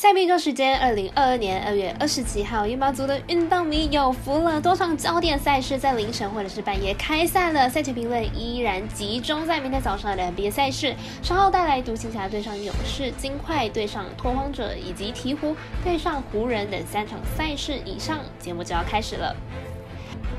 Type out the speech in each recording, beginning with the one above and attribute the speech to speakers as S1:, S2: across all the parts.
S1: 下面一周时间，二零二二年二月二十七号，羽毛族的运动迷有福了，多场焦点赛事在凌晨或者是半夜开赛了。赛前评论依然集中在明天早上的 NBA 赛事，稍后带来独行侠对上勇士、金块对上拓荒者以及鹈鹕对上湖人等三场赛事以上，节目就要开始了。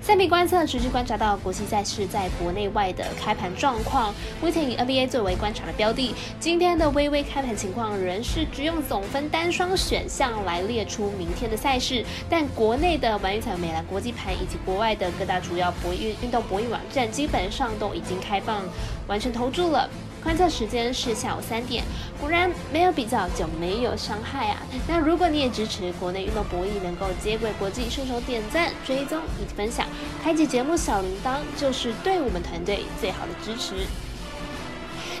S1: 赛比观测持续观察到国际赛事在国内外的开盘状况，目前以 NBA 作为观察的标的。今天的微微开盘情况仍是只用总分单双选项来列出明天的赛事，但国内的玩运彩、美兰国际盘以及国外的各大主要博弈运动博弈网站基本上都已经开放，完成投注了。观测时间是下午三点，果然没有比较就没有伤害啊！那如果你也支持国内运动博弈能够接轨国际，顺手点赞、追踪以及分享，开启节目小铃铛，就是对我们团队最好的支持。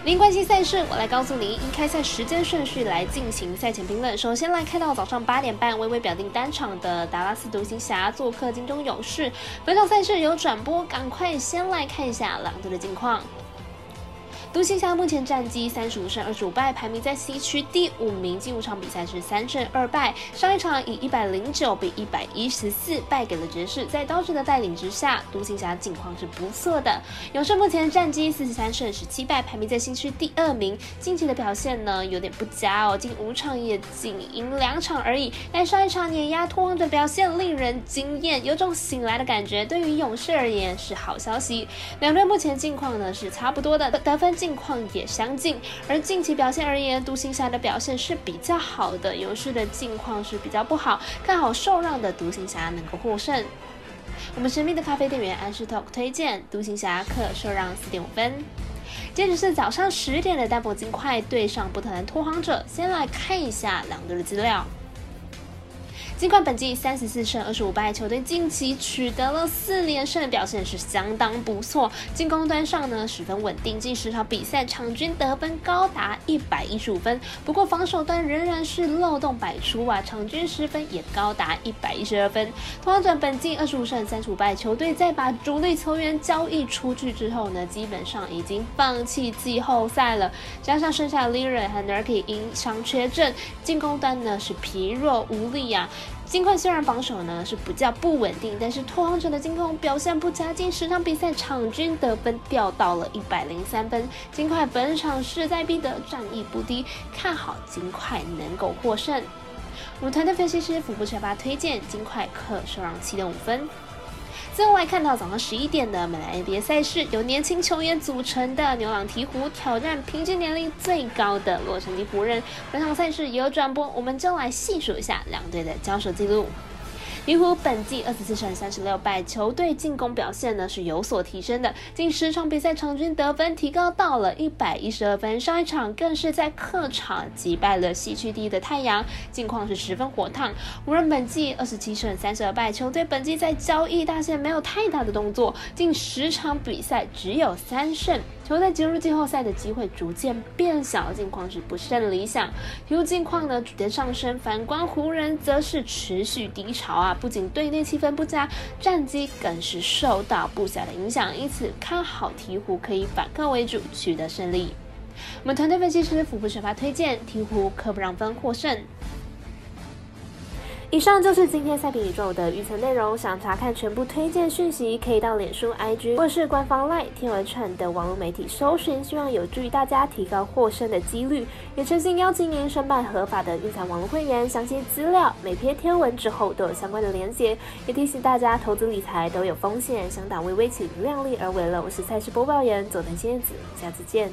S1: 您关心赛事，我来告诉您以开赛时间顺序来进行赛前评论。首先来看到早上八点半，微微表定单场的达拉斯独行侠做客金钟勇士，本场赛事有转播，赶快先来看一下两队的近况。独行侠目前战绩三十五胜二十五败，排名在西区第五名。近五场比赛是三胜二败，上一场以一百零九比一百一十四败给了爵士。在刀神的带领之下，独行侠境况是不错的。勇士目前战绩四十三胜十七败，排名在西区第二名。近期的表现呢有点不佳哦，近五场也仅赢两场而已。但上一场碾压拓荒者表现令人惊艳，有种醒来的感觉。对于勇士而言是好消息。两队目前境况呢是差不多的，得分。近况也相近，而近期表现而言，独行侠的表现是比较好的，勇士的近况是比较不好，看好受让的独行侠能够获胜。我们神秘的咖啡店员安士 talk 推荐独行侠客受让四点五分。接着是早上十点的丹佛金块对上波特兰拓荒者，先来看一下两队的资料。尽管本季三十四胜二十五败，球队近期取得了四连胜，表现是相当不错。进攻端上呢十分稳定，近十场比赛场均得分高达一百一十五分。不过防守端仍然是漏洞百出啊，场均失分也高达一百一十二分。同样转本季二十五胜三十五败，球队在把主力球员交易出去之后呢，基本上已经放弃季后赛了。加上剩下 Lira 和 Nurki 因伤缺阵，进攻端呢是疲弱无力啊。金块虽然防守呢是比较不稳定，但是拓荒者的进攻表现不佳，近十场比赛场均得分掉到了一百零三分。金块本场势在必得，战意不低，看好金块能够获胜。我们团队分析师福布车巴推荐金块客受让七点五分。最后来看到早上十一点的美兰 NBA 赛事，由年轻球员组成的牛郎鹈鹕挑战平均年龄最高的洛杉矶湖人。本场赛事也有转播，我们就来细数一下两队的交手记录。鹈鹕本季二十四胜三十六败，球队进攻表现呢是有所提升的，近十场比赛场均得分提高到了一百一十二分，上一场更是在客场击败了西区第一的太阳，近况是十分火烫。湖人本季二十七胜三十二败，球队本季在交易大线没有太大的动作，近十场比赛只有三胜。球队进入季后赛的机会逐渐变小，近况是不甚理想。鹈鹕近况呢逐渐上升，反观湖人则是持续低潮啊！不仅队内气氛不佳，战绩更是受到不小的影响。因此看好鹈鹕可以反客为主，取得胜利。我们团队分析师福布首发推荐鹈鹕可不让分获胜。以上就是今天赛评宇宙的预测内容。想查看全部推荐讯息，可以到脸书、IG 或是官方 LINE 天文串等网络媒体搜寻，希望有助于大家提高获胜的几率。也诚心邀请您申办合法的运彩网络会员，详细资料每篇天文之后都有相关的连结。也提醒大家，投资理财都有风险，想打微微请量力而为了。我是赛事播报员佐藤仙子，下次见。